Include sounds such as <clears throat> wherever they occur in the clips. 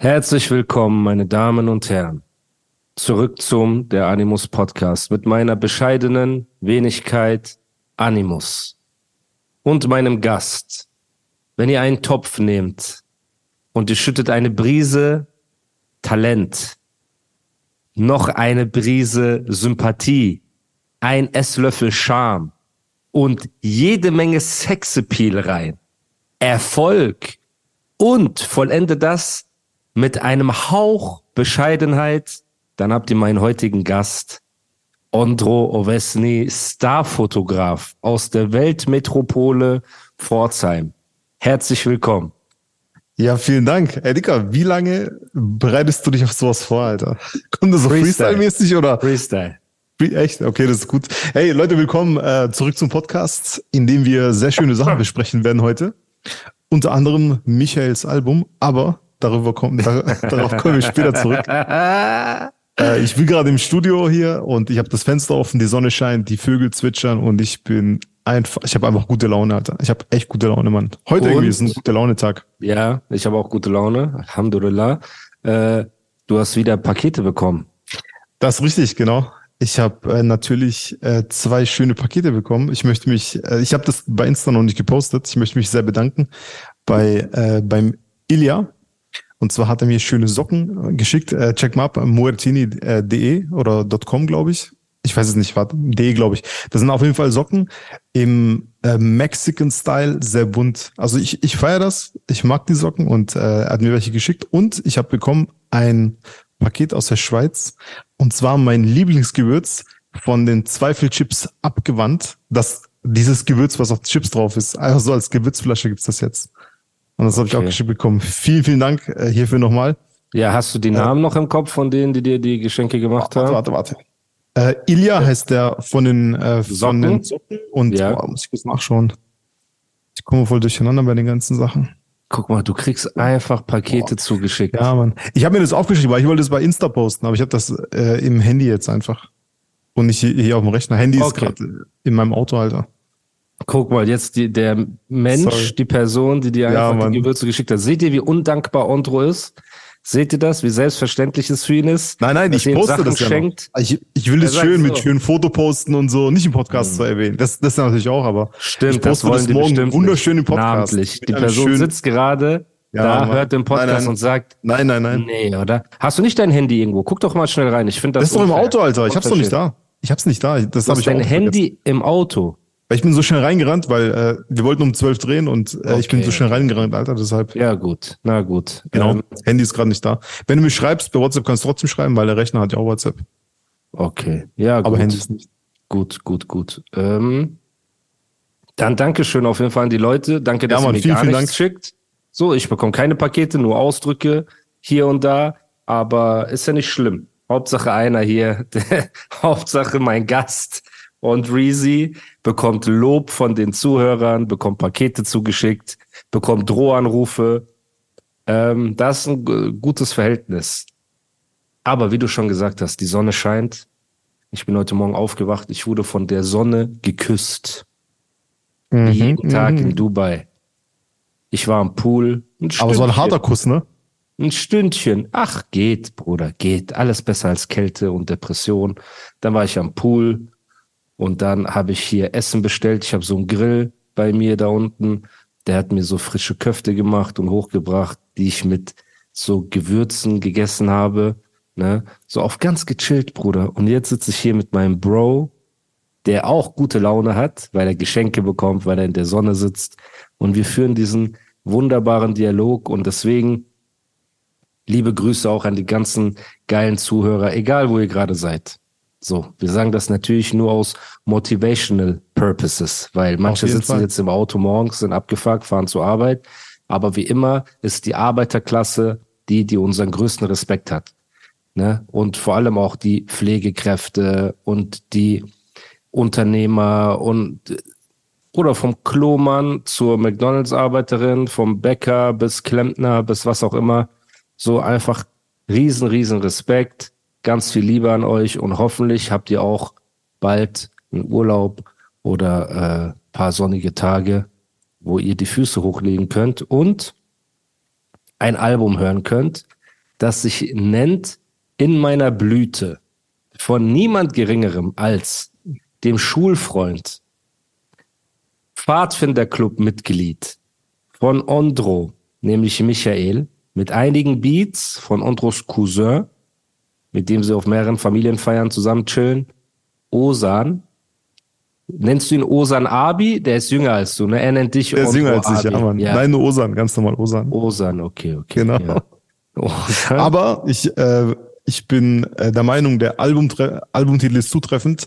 Herzlich willkommen, meine Damen und Herren, zurück zum Der Animus Podcast mit meiner bescheidenen Wenigkeit Animus und meinem Gast. Wenn ihr einen Topf nehmt und ihr schüttet eine Brise Talent, noch eine Brise Sympathie, ein Esslöffel Charme und jede Menge Sexappeal rein, Erfolg und vollende das mit einem Hauch Bescheidenheit, dann habt ihr meinen heutigen Gast, Ondro Ovesny, Starfotograf aus der Weltmetropole Pforzheim. Herzlich willkommen. Ja, vielen Dank. Ey, Dicker, wie lange bereitest du dich auf sowas vor, Alter? <laughs> Kommt das so Freestyle-mäßig oder? Freestyle. Echt? Okay, das ist gut. Hey, Leute, willkommen äh, zurück zum Podcast, in dem wir sehr schöne Sachen <laughs> besprechen werden heute. Unter anderem Michaels Album, aber darüber kommen, da, <laughs> darauf kommen wir später zurück. <laughs> Äh, ich bin gerade im Studio hier und ich habe das Fenster offen, die Sonne scheint, die Vögel zwitschern und ich bin einfach, ich habe einfach gute Laune, Alter. Ich habe echt gute Laune, Mann. Heute Und? irgendwie ist ein guter Launetag. Ja, ich habe auch gute Laune. Alhamdulillah. Äh, du hast wieder Pakete bekommen. Das ist richtig, genau. Ich habe äh, natürlich äh, zwei schöne Pakete bekommen. Ich möchte mich, äh, ich habe das bei Insta noch nicht gepostet. Ich möchte mich sehr bedanken bei äh, beim Ilya. Und zwar hat er mir schöne Socken äh, geschickt. Äh, check mal ab, muertini.de oder .com, glaube ich. Ich weiß es nicht, warte, de, glaube ich. Das sind auf jeden Fall Socken im äh, Mexican-Style, sehr bunt. Also ich, ich feiere das. Ich mag die Socken und äh, er hat mir welche geschickt. Und ich habe bekommen ein Paket aus der Schweiz. Und zwar mein Lieblingsgewürz von den Zweifelchips abgewandt. Das, dieses Gewürz, was auf Chips drauf ist. Einfach so als Gewürzflasche gibt's das jetzt. Und das habe ich auch geschickt bekommen. Vielen, vielen Dank äh, hierfür nochmal. Ja, hast du die Namen noch im Kopf von denen, die dir die Geschenke gemacht haben? Warte, warte, warte. Äh, Ilya heißt der von den, äh, von Socken? den Socken. Und Ja. boah, muss ich kurz nachschauen. Ich komme voll durcheinander bei den ganzen Sachen. Guck mal, du kriegst einfach Pakete zugeschickt. Ja, Mann. Ich habe mir das aufgeschrieben, weil ich wollte das bei Insta posten, aber ich habe das äh, im Handy jetzt einfach. Und nicht hier, auf dem Rechner. Handy ist Okay. gerade in meinem Auto, Alter. Guck mal, jetzt die, der Mensch, Sorry. die Person, die dir Ja, einfach Mann. die Gewürze geschickt hat. Seht ihr, wie undankbar Ondro ist? Seht ihr das, wie selbstverständlich es für ihn ist? Nein, nein, ich poste Sachen das ja schenkt? noch. Ich, ich will das sagt schön mit so. schönen Foto posten und so, nicht im Podcast zu erwähnen. Das, das natürlich auch, aber Stimmt, ich das poste das die morgen wunderschön im. Podcast. Namentlich. Mit Die Person sitzt gerade Ja, da, Mann. hört den Podcast Nein, nein. und sagt, Nein, nein, nein. nee, oder? Hast du nicht dein Handy irgendwo? Guck doch mal schnell rein. Ich finde das Das ist doch im unfair. Auto, Alter. Ich hab's doch nicht da. Ich hab's nicht da. Das habe hast ich dein auch vergessen. Handy im Auto. Weil ich bin so schnell reingerannt, weil äh, wir wollten um zwölf drehen und äh, ich bin Okay. so schnell reingerannt, Alter. Deshalb, Ja, gut. Na gut. genau. Ähm, Handy ist gerade nicht da. Wenn du mir schreibst, bei WhatsApp kannst du trotzdem schreiben, weil der Rechner hat ja auch WhatsApp. okay. Ja, Aber gut. Handy ist nicht. Gut, gut, gut. Ähm, dann Dankeschön auf jeden Fall an die Leute. Danke, dass Ja, ihr Mann, mir vielen, gar vielen nichts schickt. So, ich bekomme keine Pakete, nur Ausdrücke hier und da. Aber ist ja nicht schlimm. Hauptsache einer hier, <laughs> Hauptsache mein Gast und Reezy bekommt Lob von den Zuhörern, bekommt Pakete zugeschickt, bekommt Drohanrufe. Ähm, das ist ein gutes Verhältnis. Aber wie du schon gesagt hast, die Sonne scheint. Ich bin heute Morgen aufgewacht. Ich wurde von der Sonne geküsst. Mhm, Jeden Tag mhm. in Dubai. Ich war am Pool. Aber so ein harter Kuss, ne? Ein Stündchen. Ach, geht, Bruder, geht. Alles besser als Kälte und Depression. Dann war ich am Pool und dann habe ich hier Essen bestellt. Ich habe so einen Grill bei mir da unten. Der hat mir so frische Köfte gemacht und hochgebracht, die ich mit so Gewürzen gegessen habe. Ne? So auf ganz gechillt, Bruder. Und jetzt sitze ich hier mit meinem Bro, der auch gute Laune hat, weil er Geschenke bekommt, weil er in der Sonne sitzt. Und wir führen diesen wunderbaren Dialog. Und deswegen liebe Grüße auch an die ganzen geilen Zuhörer, egal wo ihr gerade seid. So, wir sagen das natürlich nur aus motivational purposes, weil manche sitzen Fall. jetzt im Auto morgens, sind abgefuckt, fahren zur Arbeit. Aber wie immer ist die Arbeiterklasse die, die unseren größten Respekt hat. Ne? Und vor allem auch die Pflegekräfte und die Unternehmer und oder vom Klomann zur McDonalds-Arbeiterin, vom Bäcker bis Klempner bis was auch immer. So einfach riesen, riesen Respekt, ganz viel Liebe an euch und hoffentlich habt ihr auch bald einen Urlaub oder äh, paar sonnige Tage, wo ihr die Füße hochlegen könnt und ein Album hören könnt, das sich nennt In meiner Blüte von niemand geringerem als dem Schulfreund, Pfadfinderclub-Mitglied von Ondro, nämlich Michael, mit einigen Beats von Ondros Cousin, mit dem sie auf mehreren Familienfeiern zusammen chillen, Osan. Nennst du ihn Osan Abi? Der ist jünger als du, ne? Er nennt dich Der ist jünger als ich, ja, Mann. Ja. Nein, nur Osan, ganz normal Osan. Osan, okay, okay. Genau. Ja. Osan. Aber ich, äh, ich bin äh, der Meinung, der Album, Albumtitel ist zutreffend.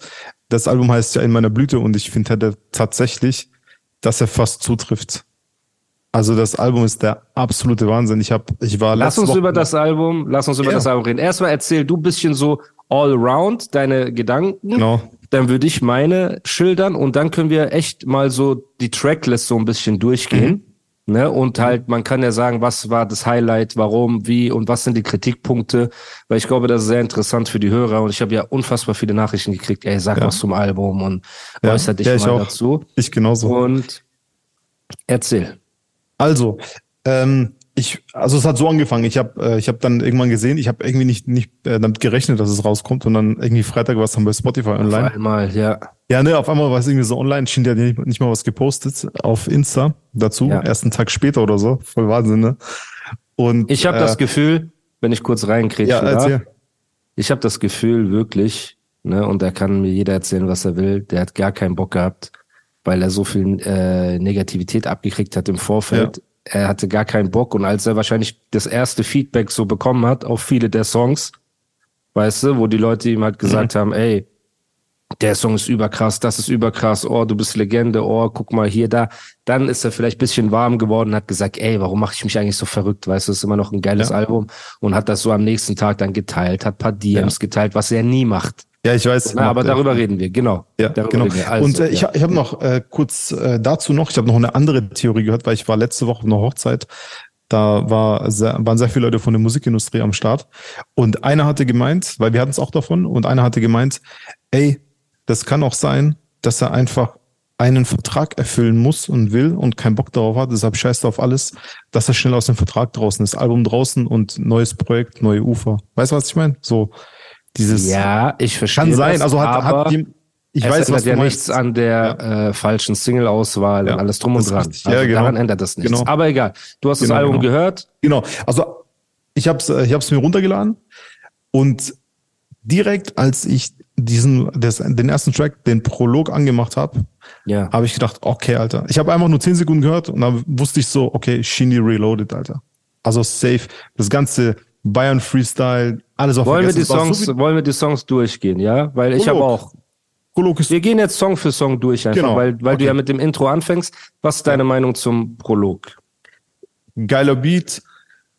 Das Album heißt ja In meiner Blüte und ich finde tatsächlich, dass er fast zutrifft. Also das Album ist der absolute Wahnsinn. Ich habe, ich war Lass uns Woche- über das Album, lass uns über Ja. das Album reden. Erstmal erzähl du bisschen so all around deine Gedanken. Genau. Dann würde ich meine schildern und dann können wir echt mal so die Tracklist so ein bisschen durchgehen. Ne? Und halt, man kann ja sagen, was war das Highlight, warum, wie und was sind die Kritikpunkte, weil ich glaube, das ist sehr interessant für die Hörer und ich habe ja unfassbar viele Nachrichten gekriegt, ey, sag Ja. was zum Album und Ja. äußer dich Ja, ich mal auch. dazu. Ich genauso. Und erzähl. Also, ähm, ich, also es hat so angefangen. Ich habe, äh, ich habe dann irgendwann gesehen, ich habe irgendwie nicht nicht äh, damit gerechnet, dass es rauskommt und dann irgendwie Freitag war es dann bei Spotify Auf online. einmal, ja. Ja, ne, auf einmal war es irgendwie so online, schien der nicht, nicht mal was gepostet auf Insta dazu, Ja. erst einen Tag später oder so. Voll Wahnsinn, ne? Und Ich habe äh, das Gefühl, wenn ich kurz reinkriege, ja, erzähl. ich habe das Gefühl wirklich, ne, und da kann mir jeder erzählen, was er will, der hat gar keinen Bock gehabt, weil er so viel äh, Negativität abgekriegt hat im Vorfeld. Er hatte gar keinen Bock und als er wahrscheinlich das erste Feedback so bekommen hat auf viele der Songs, weißt du, wo die Leute ihm halt gesagt haben, ey, der Song ist überkrass, das ist überkrass, oh, du bist Legende, oh, guck mal hier, da. Dann ist er vielleicht bisschen warm geworden und hat gesagt, ey, warum mache ich mich eigentlich so verrückt? Weißt du, ist immer noch ein geiles Ja. Album und hat das so am nächsten Tag dann geteilt, hat paar DMs geteilt, was er nie macht. Ja, ich weiß. Na, aber darüber reden wir, genau. Ja, darüber genau. Also, und äh, ich, ja. hab- ich habe noch äh, kurz äh, dazu noch, ich habe noch eine andere Theorie gehört, weil ich war letzte Woche auf einer Hochzeit. Da war sehr, waren sehr viele Leute von der Musikindustrie am Start. Und einer hatte gemeint, weil wir hatten es auch davon, und einer hatte gemeint, ey, das kann auch sein, dass er einfach einen Vertrag erfüllen muss und will und keinen Bock darauf hat, deshalb scheißt er auf alles, dass er schnell aus dem Vertrag draußen ist, Album draußen und neues Projekt, neue Ufer. Weißt du, was ich meine? So dieses ja, ich verstehe. kann sein. das, Also hat, hat die, ich es weiß, ändert was ja nichts an der äh, falschen Single-Auswahl Ja, und alles drum das und dran. richtig. Also Ja, genau. daran ändert das nichts. Genau. Aber egal. Du hast das Genau, Album genau. gehört. Genau. Also ich habe es ich hab's mir runtergeladen und direkt als ich diesen das, den ersten Track, den Prolog angemacht habe, Ja. habe ich gedacht, okay, Alter. Ich habe einfach nur 10 Sekunden gehört und dann wusste ich so, okay, Shindy Reloaded, Alter. Also safe. Das ganze Bayern Freestyle, alles auf Wollen wir, die Songs, So wollen wir die Songs durchgehen, ja? Weil ich habe auch. Prolog ist Wir gehen jetzt Song für Song durch, einfach, Genau. weil, weil du Okay. ja mit dem Intro anfängst. Was ist deine Meinung zum Prolog? geiler Beat,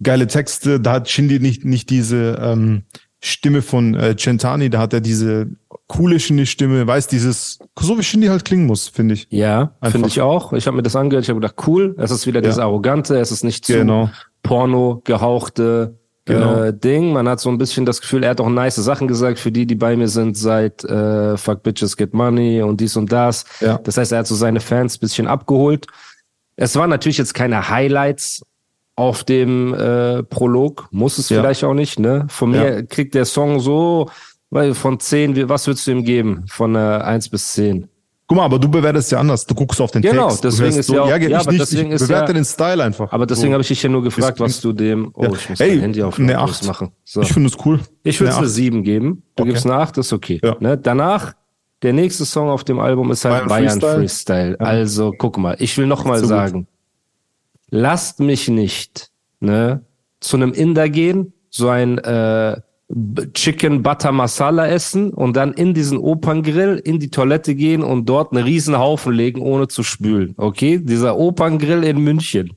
geile Texte. Da hat Shindy nicht, nicht diese ähm, Stimme von äh, Centani, da hat er diese coole Shindy-Stimme, weiß dieses, so wie Shindy halt klingen muss, finde ich. Ja, finde ich auch. Ich habe mir das angehört, ich habe gedacht, cool, es ist wieder Ja. das Arrogante, es ist nicht zu Genau. Porno gehauchte Genau. äh, Ding. Man hat so ein bisschen das Gefühl, er hat auch nice Sachen gesagt für die, die bei mir sind seit äh, Fuck Bitches Get Money und dies und das. Ja. Das heißt, er hat so seine Fans bisschen abgeholt. Es waren natürlich jetzt keine Highlights auf dem äh, Prolog, muss es Ja. vielleicht auch nicht, ne? Von mir kriegt der Song so, weil von 10, wie- was würdest du ihm geben? Von äh, 1 bis 10. Guck mal, aber du bewertest ja anders. Du guckst auf den Genau, Text. du deswegen ist so, ja auch- ja, ja, aber nicht, deswegen ich ist bewerte ja- den Style einfach. Aber deswegen so. habe ich dich ja nur gefragt, was du dem. Oh, Ja. ich muss Ey, mein Handy auf eine lautlos Acht. machen. So. Ich finde es cool. Ich würde es Eine eine Acht. 7 geben. Du Okay. gibst eine 8, ist okay. Ja. Ne? Danach, der nächste Song auf dem Album ist halt Bayern Bayern, Freestyle. Freestyle. Also, guck mal, ich will noch mal So gut. sagen, lasst mich nicht ne, zu einem Inder gehen, so ein äh, Chicken Butter Masala essen und dann in diesen Operngrill in die Toilette gehen und dort einen riesen Haufen legen, ohne zu spülen. Okay? Dieser Operngrill in München.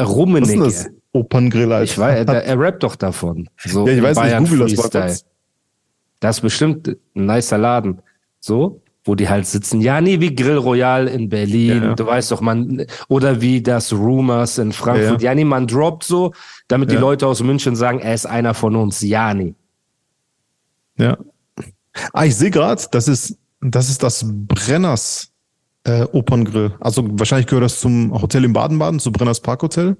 Rummenigge. Was ist das? Operngrill, Alter. Ich weiß, er, er rappt doch davon. So Ja, ich weiß nicht, Bayern google das Freestyle. kurz. Das ist bestimmt ein nicer Laden. So, wo die halt sitzen. Ja, nee, wie Grill Royal in Berlin. Ja. Du weißt doch, man, oder wie das Rumors in Frankfurt. Ja, Ja, nee, man droppt so, damit die Ja. Leute aus München sagen, er ist einer von uns. Ja, nee. Ja. Ah, ich sehe gerade, das ist, das ist das Brenners äh, Operngrill. Also wahrscheinlich gehört das zum Hotel in Baden-Baden, zu Brenners Parkhotel.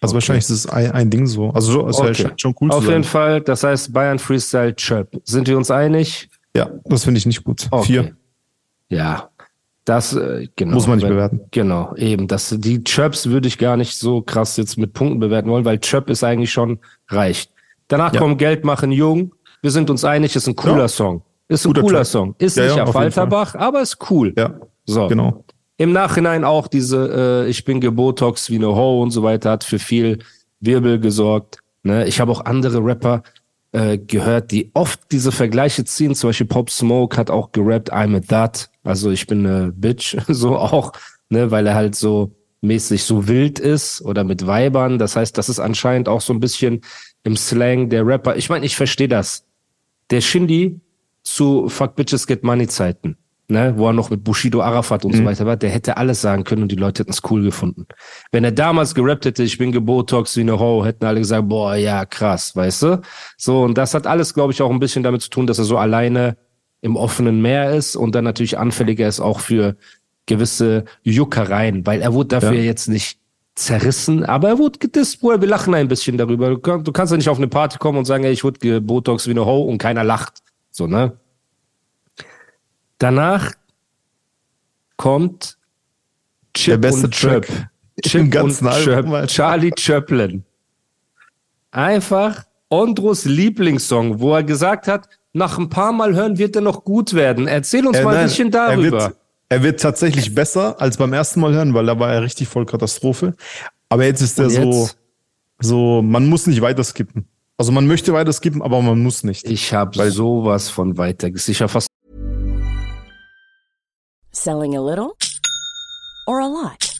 Also wahrscheinlich ist es ein, ein Ding so. Also so, es Okay. scheint schon cool Auf zu jeden sein. Fall, das heißt Bayern Freestyle Chirp. Sind wir uns einig? Ja, das finde ich nicht gut. Okay. Vier. Ja. Das, äh, genau. Muss man nicht Weil- bewerten. Genau, eben. Das, die Chirps würde ich gar nicht so krass jetzt mit Punkten bewerten wollen, weil Chirp ist eigentlich schon reicht. Danach Ja. kommt Geld machen jung. Wir sind uns einig, ist ein cooler Ja. Song. Ist ein Guter cooler Track. Song. Ist Ja, nicht ja, auf Walterbach, aber ist cool. Ja, So. genau. Im Nachhinein auch diese, äh, ich bin gebotox wie eine Ho und so weiter, hat für viel Wirbel gesorgt. Ne? Ich habe auch andere Rapper äh, gehört, die oft diese Vergleiche ziehen. Zum Beispiel Pop Smoke hat auch gerappt, I'm a that. Also ich bin eine Bitch, <laughs> so auch, ne, weil er halt so mäßig so wild ist oder mit Weibern. Das heißt, das ist anscheinend auch so ein bisschen im Slang der Rapper. Ich meine, ich verstehe das. Der Shindy zu Fuck Bitches Get Money Zeiten, ne, wo er noch mit Bushido Arafat und so weiter war, der hätte alles sagen können und die Leute hätten es cool gefunden. Wenn er damals gerappt hätte, ich bin gebotox wie eine Ho, hätten alle gesagt, boah, ja, krass, weißt du? So, und das hat alles, glaube ich, auch ein bisschen damit zu tun, dass er so alleine im offenen Meer ist und dann natürlich anfälliger ist auch für gewisse Juckereien, weil er wurde dafür Ja. jetzt nicht zerrissen, aber er wurde gedisst, Bruder, wir lachen ein bisschen darüber. Du, kann, du kannst ja nicht auf eine Party kommen und sagen, ey, ich wurde gebotox wie eine Ho und keiner lacht. So, ne? Danach kommt Chip Der beste und. Track Chip im ganzen und. Alter. Charlie Chaplin. Einfach Ondros Lieblingssong, wo er gesagt hat, nach ein paar Mal hören wird er noch gut werden. Erzähl uns Äh, mal ein nein, bisschen Er darüber. wird, er wird tatsächlich besser als beim ersten Mal hören, weil da war er richtig voll Katastrophe. Aber jetzt ist er so, so, man muss nicht weiter skippen. Also man möchte weiter skippen, aber man muss nicht. Ich habe sowas von weiter. Ich hab fast Selling a little or a lot?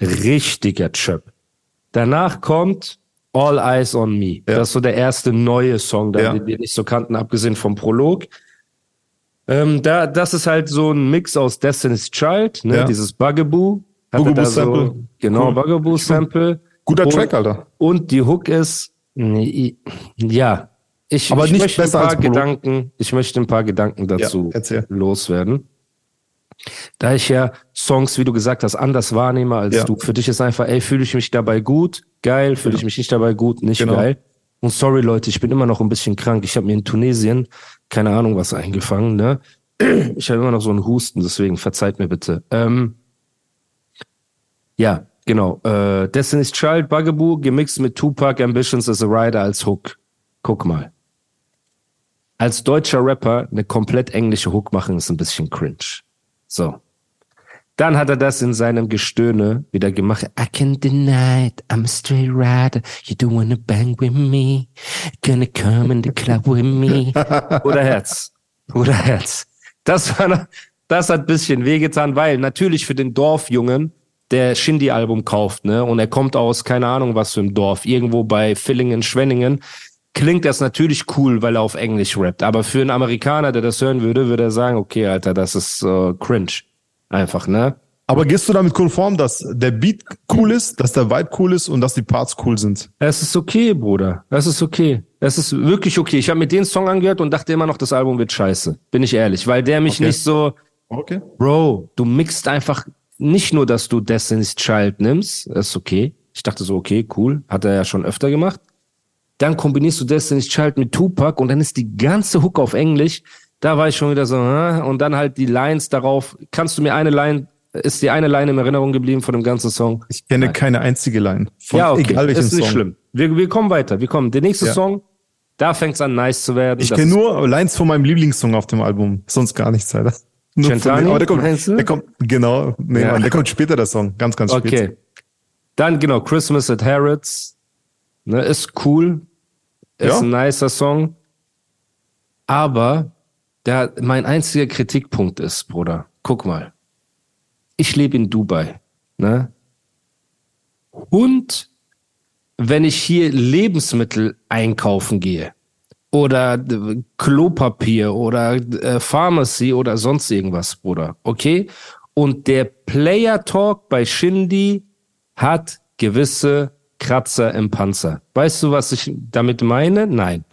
richtiger Chöp. Danach kommt All Eyes on Me. Ja. Das ist so der erste neue Song, da Ja. den wir nicht so kannten, abgesehen vom Prolog. Ähm, da, das ist halt so ein Mix aus Destiny's Child, ne? Ja. dieses Bugaboo. Hat er Bugaboo da Sample. genau, Cool. Bugaboo Sample. Guter Und- Track, Alter. Und die Hook ist, nee, ja, ich, Aber ich nicht möchte ein besser paar als. Gedanken, ich möchte ein paar Gedanken dazu loswerden. Da ich ja Songs, wie du gesagt hast, anders wahrnehme als Ja. du. Für dich ist einfach, ey, fühle ich mich dabei gut, geil, fühle ich mich nicht dabei gut, nicht Genau. geil. Und sorry Leute, ich bin immer noch ein bisschen krank. Ich habe mir in Tunesien keine Ahnung was eingefangen, ne? <clears throat> Ich habe immer noch so einen Husten, deswegen verzeiht mir bitte. Ähm, ja, genau. Äh, Destiny's Child, Bugaboo, gemixt mit Tupac, Ambitions as a Rider als Hook. Guck mal. Als deutscher Rapper eine komplett englische Hook machen, ist ein bisschen cringe. So. Dann hat er das in seinem Gestöhne wieder gemacht. I can deny it, I'm a straight rider. You don't wanna bang with me. Gonna come in the club with me. <laughs> Oder Herz. Oder Herz. Das war, das hat ein bisschen wehgetan, weil natürlich für den Dorfjungen der Shindy-Album kauft, ne, und er kommt aus, keine Ahnung was für einem Dorf, irgendwo bei Villingen, Schwenningen, klingt das natürlich cool, weil er auf Englisch rappt. Aber für einen Amerikaner, der das hören würde, würde er sagen, okay, Alter, das ist äh, cringe. Einfach, ne? Aber gehst du damit konform, dass der Beat cool ist, dass der Vibe cool ist und dass die Parts cool sind? Es ist okay, Bruder. Es ist okay. Es ist wirklich okay. Ich habe mir den Song angehört und dachte immer noch, das Album wird scheiße. Bin ich ehrlich. Weil der mich Okay. nicht so, Okay. Bro, du mixt einfach nicht nur, dass du Destiny's Child nimmst. Das ist okay. Ich dachte so, okay, cool. Hat er ja schon öfter gemacht. Dann kombinierst du Destiny's Child mit Tupac und dann ist die ganze Hook auf Englisch. Da war ich schon wieder so, und dann halt die Lines darauf. Kannst du mir eine Line, ist dir eine Line in Erinnerung geblieben von dem ganzen Song? Ich kenne keine einzige Line. Von ja, okay, egal welchem ist nicht Song. schlimm. Wir, wir kommen weiter. Wir kommen. Der nächste Ja. Song, da fängt's an nice zu werden. Ich kenne nur Lines von meinem Lieblingssong auf dem Album. Sonst gar nichts, Alter. Nur von Centani, dem- aber der kommt, der kommt, genau, nee, Ja. Mann, der kommt später, der Song. Ganz, ganz spät. Okay. Dann genau, Christmas at Harrods. Ne, ist cool. Ist Ja. ein nicer Song. Aber der, mein einziger Kritikpunkt ist, Bruder, guck mal. Ich lebe in Dubai. Ne? Und wenn ich hier Lebensmittel einkaufen gehe oder äh, Klopapier oder äh, Pharmacy oder sonst irgendwas, Bruder, okay? Und der Player Talk bei Shindy hat gewisse Kratzer im Panzer. Weißt du, was ich damit meine? Nein.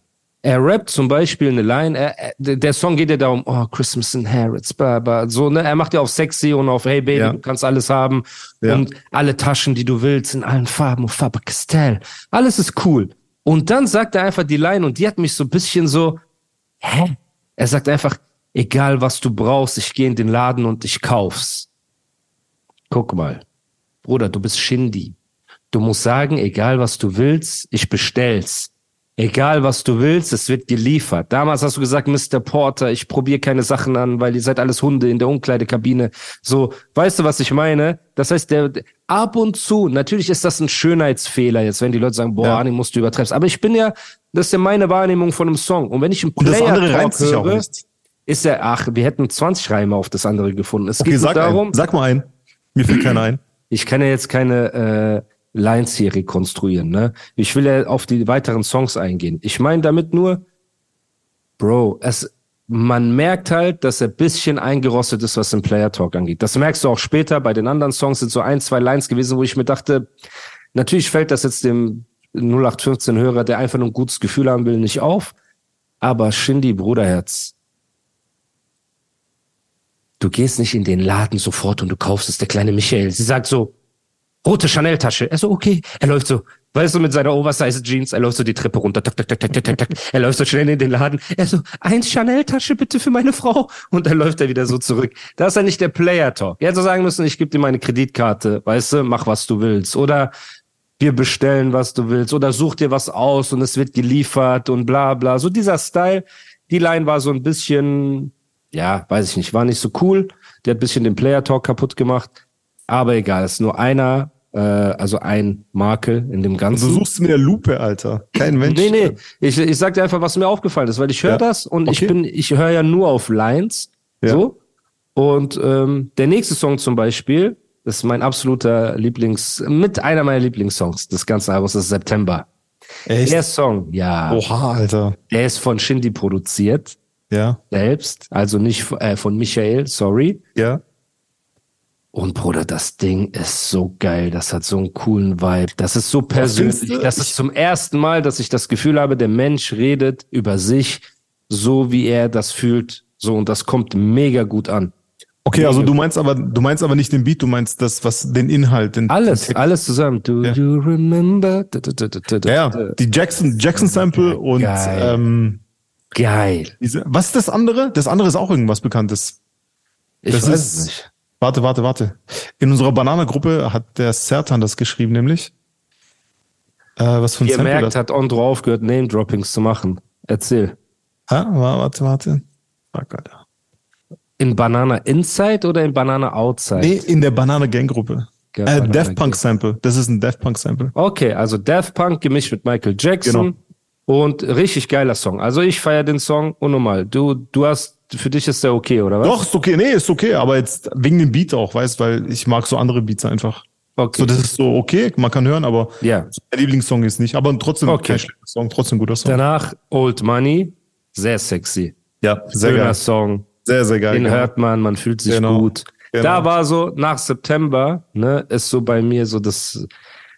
Er rappt zum Beispiel eine Line, er, er, der Song geht ja darum, oh, Christmas in Harrods, blah, blah, so, ne? Er macht ja auf sexy und auf, hey Baby, Ja. du kannst alles haben Ja. und alle Taschen, die du willst, in allen Farben und Faber Castell. Alles ist cool. Und dann sagt er einfach die Line und die hat mich so ein bisschen so, hä? Er sagt einfach, egal was du brauchst, ich gehe in den Laden und ich kauf's. Guck mal, Bruder, du bist Shindy. Du musst sagen, egal was du willst, ich bestell's. Egal was du willst, es wird geliefert. Damals hast du gesagt, Mr. Porter, ich probiere keine Sachen an, weil ihr seid alles Hunde in der Umkleidekabine. So, weißt du, was ich meine? Das heißt, der ab und zu, natürlich ist das ein Schönheitsfehler jetzt, wenn die Leute sagen, boah, Ja. Arne, musst du übertreibst. Aber ich bin ja, das ist ja meine Wahrnehmung von einem Song. Und wenn ich einen Und das Player andere reimt sich auch nicht. ist ja, ach, wir hätten 20 Reime auf das andere gefunden. Es Okay, geht sag, darum, einen. sag mal einen. Mir fällt keiner ein. ich kann ja jetzt keine äh, Lines hier rekonstruieren, ne? Ich will ja auf die weiteren Songs eingehen. Ich meine damit nur, Bro, es, man merkt halt, dass er bisschen eingerostet ist, was den Player Talk angeht. Das merkst du auch später. Bei den anderen Songs sind so ein, zwei Lines gewesen, wo ich mir dachte, natürlich fällt das jetzt dem 0815-Hörer, der einfach nur ein gutes Gefühl haben will, nicht auf. Aber Shindy, Bruderherz, du gehst nicht in den Laden sofort und du kaufst es, der kleine Michael. Sie sagt so, rote Chanel-Tasche. Er so, okay. Er läuft so, weißt du, mit seiner Oversize-Jeans, er läuft so die Treppe runter, tak, tak, tak, tak, tak, tak. Er läuft so schnell in den Laden. Er so, eins Chanel-Tasche bitte für meine Frau. Und dann läuft er wieder so zurück. Das ist ja nicht der Player-Talk. Er hätte so sagen müssen, ich gebe dir meine Kreditkarte, weißt du, mach was du willst. Oder wir bestellen, was du willst. Oder such dir was aus und es wird geliefert und bla bla. So dieser Style. Die Line war so ein bisschen, ja, weiß ich nicht, war nicht so cool. Der hat ein bisschen den Player-Talk kaputt gemacht. Aber egal, ist nur einer, äh, also ein Makel in dem Du Ganzen. suchst mit der Lupe, Alter. Kein Mensch. Nee, nee, ich, ich sag dir einfach, was mir aufgefallen ist, weil ich höre Ja. das und ich Okay. bin, ich höre ja nur auf Lines. Ja. So. Und ähm, der nächste Song zum Beispiel, das ist mein absoluter Lieblings, mit einer meiner Lieblingssongs des ganzen Albums, das ist September. Echt? Der Song, ja, Oha, Alter. der ist von Shindy produziert, Ja, selbst, also nicht äh, von Michael, sorry. ja. Und Bruder, das Ding ist so geil. Das hat so einen coolen Vibe. Das ist so persönlich. Das ist zum ersten Mal, dass ich das Gefühl habe, der Mensch redet über sich so, wie er das fühlt. So, und das kommt mega gut an. Okay, also du meinst aber, du meinst aber nicht den Beat, du meinst das, was, den Inhalt, den Alles, den alles zusammen. Do Ja. you remember? Da, da, da, Ja, ja, die Jackson, Jackson Sample und Geil. ähm, Geil. diese, was ist das andere? Das andere ist auch irgendwas Bekanntes. Ich Das weiß ist- es nicht. Warte, warte, warte. In unserer Bananagruppe hat der Sertan das geschrieben, nämlich. Äh, was für ein Ihr Sample merkt, das? hat Ondro aufgehört, Name-Droppings zu machen. Erzähl. Ah, wa- warte, warte. Fuck, Alter. In Banana Inside oder in Banana Outside? Nee, in der Banana Gang Gruppe. Ja, äh, Daft Punk. Sample. Das ist ein Daft Punk Sample. Okay, also Daft Punk gemischt mit Michael Jackson. Genau. Und richtig geiler Song. Also ich feiere den Song unnormal. Du, du hast für dich ist der okay, oder was? Doch, ist okay, nee, ist okay, aber jetzt wegen dem Beat auch, weißt, weil ich mag so andere Beats einfach. Okay. So, das ist so okay, man kann hören, aber Ja. mein Lieblingssong ist nicht. Aber trotzdem Okay. kein schlechter Song, trotzdem guter Song. Danach Old Money, sehr sexy. ja, sehr Schöner geil. Song. Sehr, sehr geil. Den genau. hört man, man fühlt sich Genau. gut. Genau. Da war so, nach September, ne, ist so bei mir so das,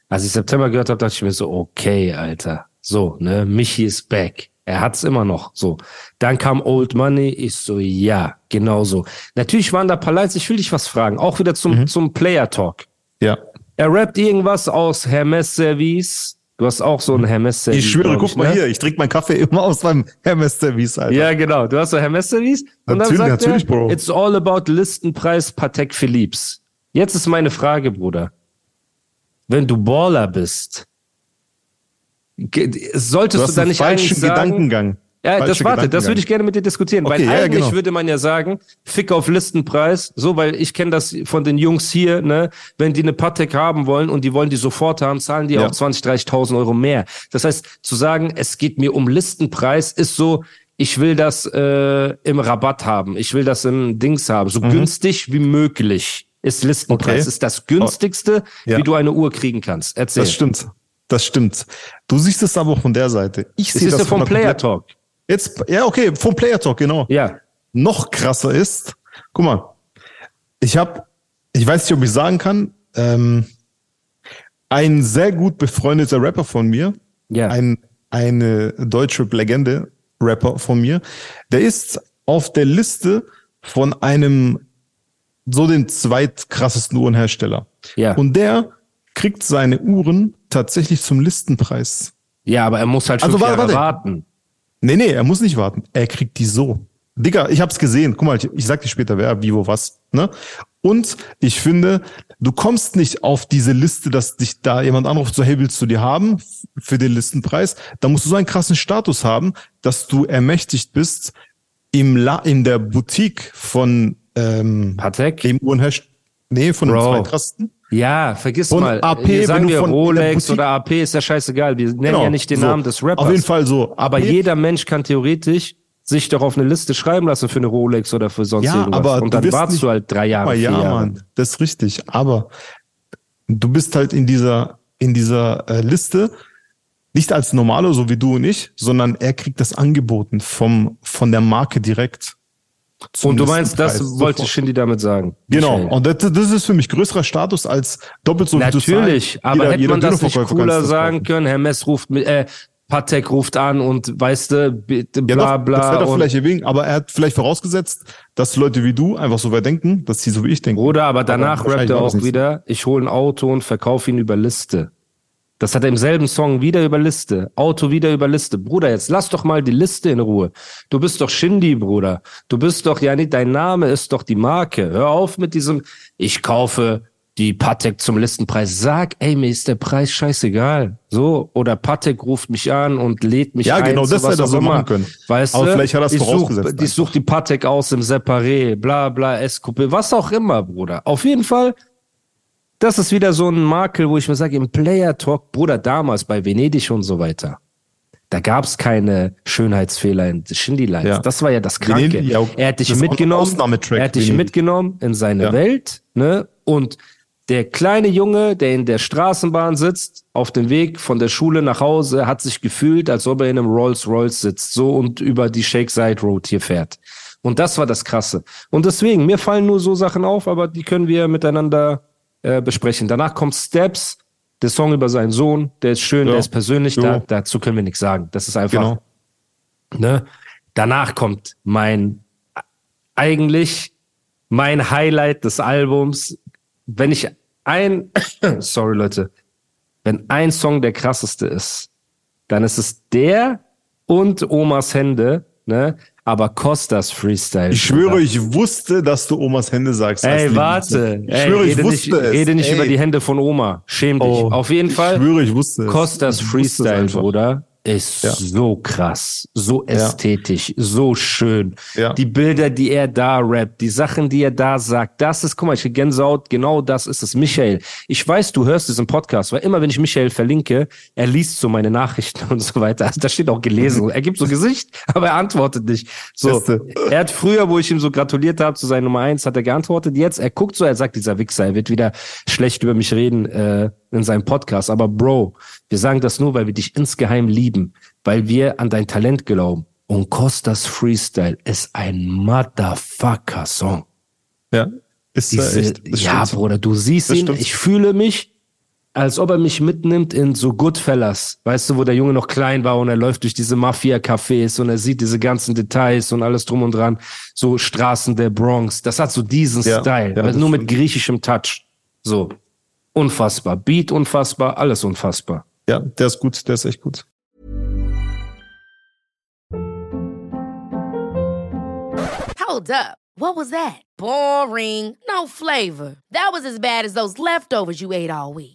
als ich September gehört habe, dachte ich mir so, okay, Alter. So, ne, Michi ist back. Er hat's immer noch, so. Dann kam Old Money, ich so, ja, genau so. Natürlich waren da paar Lights, ich will dich was fragen, auch wieder zum, Mhm. zum Player Talk. Ja. Er rappt irgendwas aus Hermes Service. Du hast auch so ein Hermes Service. Ich schwöre, glaub guck mal ne? hier, ich trinke meinen Kaffee immer aus meinem Hermes Service, Alter. Ja, genau. Du hast so Hermes Service. Und Natürlich, dann sagt natürlich, er, Bro. it's all about Listenpreis Patek Philips. Jetzt ist meine Frage, Bruder. Wenn du Baller bist, solltest Du du, da nicht eigentlich sagen, Gedankengang. ja, das Falscher warte, das würde ich gerne mit dir diskutieren, Okay, weil ja, eigentlich genau. würde man ja sagen, Fick auf Listenpreis, so, weil ich kenne das von den Jungs hier, ne, wenn die eine Patek haben wollen und die wollen die sofort haben, zahlen die Ja. auch 20, 30.000 Euro mehr. Das heißt, zu sagen, es geht mir um Listenpreis, ist so, ich will das äh, im Rabatt haben, ich will das im Dings haben, so günstig wie möglich ist Listenpreis, Mhm. Okay. ist das günstigste, Ja. wie du eine Uhr kriegen kannst. Erzähl. Das stimmt. Das stimmt. Du siehst es aber auch von der Seite. Ich sehe das ja vom Player Talk. Jetzt, ja, okay, vom Player Talk, genau. Ja. Noch krasser ist, guck mal, ich habe, ich weiß nicht, ob ich sagen kann, ähm, ein sehr gut befreundeter Rapper von mir, Ja. ein, eine deutsche Legende, Rapper von mir, der ist auf der Liste von einem so den zweitkrassesten Uhrenhersteller. Ja. Und der kriegt seine Uhren tatsächlich zum Listenpreis. Ja, aber er muss halt Also fünf warte, Jahre warte. warten. Nee, nee, er muss nicht warten. Er kriegt die so. Digga, ich hab's gesehen. Guck mal, ich, ich sag dir später, wer, wie, wo, was. Ne? Und ich finde, du kommst nicht auf diese Liste, dass dich da jemand anruft, so, hey, willst du die haben für den Listenpreis? Da musst du so einen krassen Status haben, dass du ermächtigt bist, im La in der Boutique von ähm, Patek? dem Uhrenhersteller, nee, von dem Bro. Ja, vergiss Von mal. AP, Hier sagen du wir Rolex oder AP, ist ja scheißegal. Wir nennen Genau, ja nicht den so. Namen des Rappers. Auf jeden Fall so. Aber AP jeder Mensch kann theoretisch sich doch auf eine Liste schreiben lassen für eine Rolex oder für sonst Ja, irgendwas. aber Und du dann wirst wartest nicht- du halt drei Jahre, ja, Jahre. Mann, das ist richtig. Aber du bist halt in dieser, in dieser äh, Liste nicht als Normalo, so wie du und ich, sondern er kriegt das angeboten vom, von der Marke direkt. Und du meinst, das Listenpreis. wollte Sofort. Shindy damit sagen? Genau. Michael. Und das, das ist für mich größerer Status als doppelt so Natürlich, aber Jeder- hätte jeder man das nicht cooler das sagen können, Hermes ruft mit, äh, Patek ruft an und weißt du, bitte, Ja, bla doch, bla. das wäre doch vielleicht wegen, aber er hat vielleicht vorausgesetzt, dass Leute wie du einfach so weit denken, dass sie so wie ich denken. Bruder, aber danach wahrscheinlich rappt er auch wieder, ich hole ein Auto und verkaufe ihn über Liste. Das hat er im selben Song wieder über Liste. Auto wieder über Liste. Bruder, jetzt lass doch mal die Liste in Ruhe. Du bist doch Shindy, Bruder. Du bist doch, ja nicht, dein Name ist doch die Marke. Hör auf mit diesem, ich kaufe die Patek zum Listenpreis. Sag, ey, mir ist der Preis scheißegal. So, oder Patek ruft mich an und lädt mich Ja, ein. genau, zu das hätte er so machen können. Weißt Aber du? vielleicht hat er es ich such, vorausgesetzt ich such die Patek aus im Separé, bla bla, SQP, was auch immer, Bruder. Auf jeden Fall, das ist wieder so ein Makel, wo ich mir sage, im Player Talk, Bruder, damals bei Venedig und so weiter, da gab's keine Schönheitsfehler in Shindy Lines. Ja. Das war ja das Kranke. Venedig, ja, er hat dich mitgenommen, er hat dich mitgenommen in seine Ja. Welt, ne? Und der kleine Junge, der in der Straßenbahn sitzt, auf dem Weg von der Schule nach Hause, hat sich gefühlt, als ob er in einem Rolls Royce sitzt, so und über die Shake Side Road hier fährt. Und das war das Krasse. Und deswegen, mir fallen nur so Sachen auf, aber die können wir miteinander äh, besprechen. Danach kommt Steps, der Song über seinen Sohn, der ist schön, Ja. der ist persönlich, Ja. da, dazu können wir nichts sagen. Das ist einfach, Genau. ne? Danach kommt mein, eigentlich mein Highlight des Albums. Wenn ich ein, <coughs> sorry Leute, wenn ein Song der krasseste ist, dann ist es der und Omas Hände, ne? Aber Costas Freestyle. Ich schwöre, Bruder. ich wusste, dass du Omas Hände sagst. Ey, warte. Ich Ey, schwöre, ich rede wusste nicht, es. Rede nicht Ey. über die Hände von Oma. Schäm dich. Oh, Auf jeden ich Fall. schwöre, ich wusste es. Costas Ich wusste es Freestyle. Bruder. Ist Ja. so krass, so ästhetisch, so schön. Ja. Die Bilder, die er da rappt, die Sachen, die er da sagt, das ist, guck mal, ich krieg Gänsehaut, genau das ist es. Michael, ich weiß, du hörst diesen Podcast, weil immer, wenn ich Michael verlinke, er liest so meine Nachrichten <laughs> und so weiter. Also, da steht auch gelesen. Er gibt so Gesicht, <laughs> aber er antwortet nicht. So, er hat früher, wo ich ihm so gratuliert habe zu seiner Nummer eins, hat er geantwortet. Jetzt, er guckt so, er sagt, dieser Wichser, er wird wieder schlecht über mich reden äh, in seinem Podcast. Aber Bro, wir sagen das nur, weil wir dich insgeheim lieben, weil wir an dein Talent glauben. Und Costas Freestyle ist ein Motherfucker-Song. Ja. Ist Diese, echt. das ja, stimmt. Bruder, du siehst Das ihn, stimmt. ich fühle mich, als ob er mich mitnimmt in so Goodfellas. Weißt du, wo der Junge noch klein war und er läuft durch diese Mafia-Cafés und er sieht diese ganzen Details und alles drum und dran. So Straßen der Bronx. Das hat so diesen Ja, Style, ja, nur mit griechischem Touch. So. Unfassbar. Beat unfassbar, alles unfassbar. Ja, der ist gut, der ist echt gut. Hold up. What was that? Boring. No flavor. That was as bad as those leftovers you ate all week.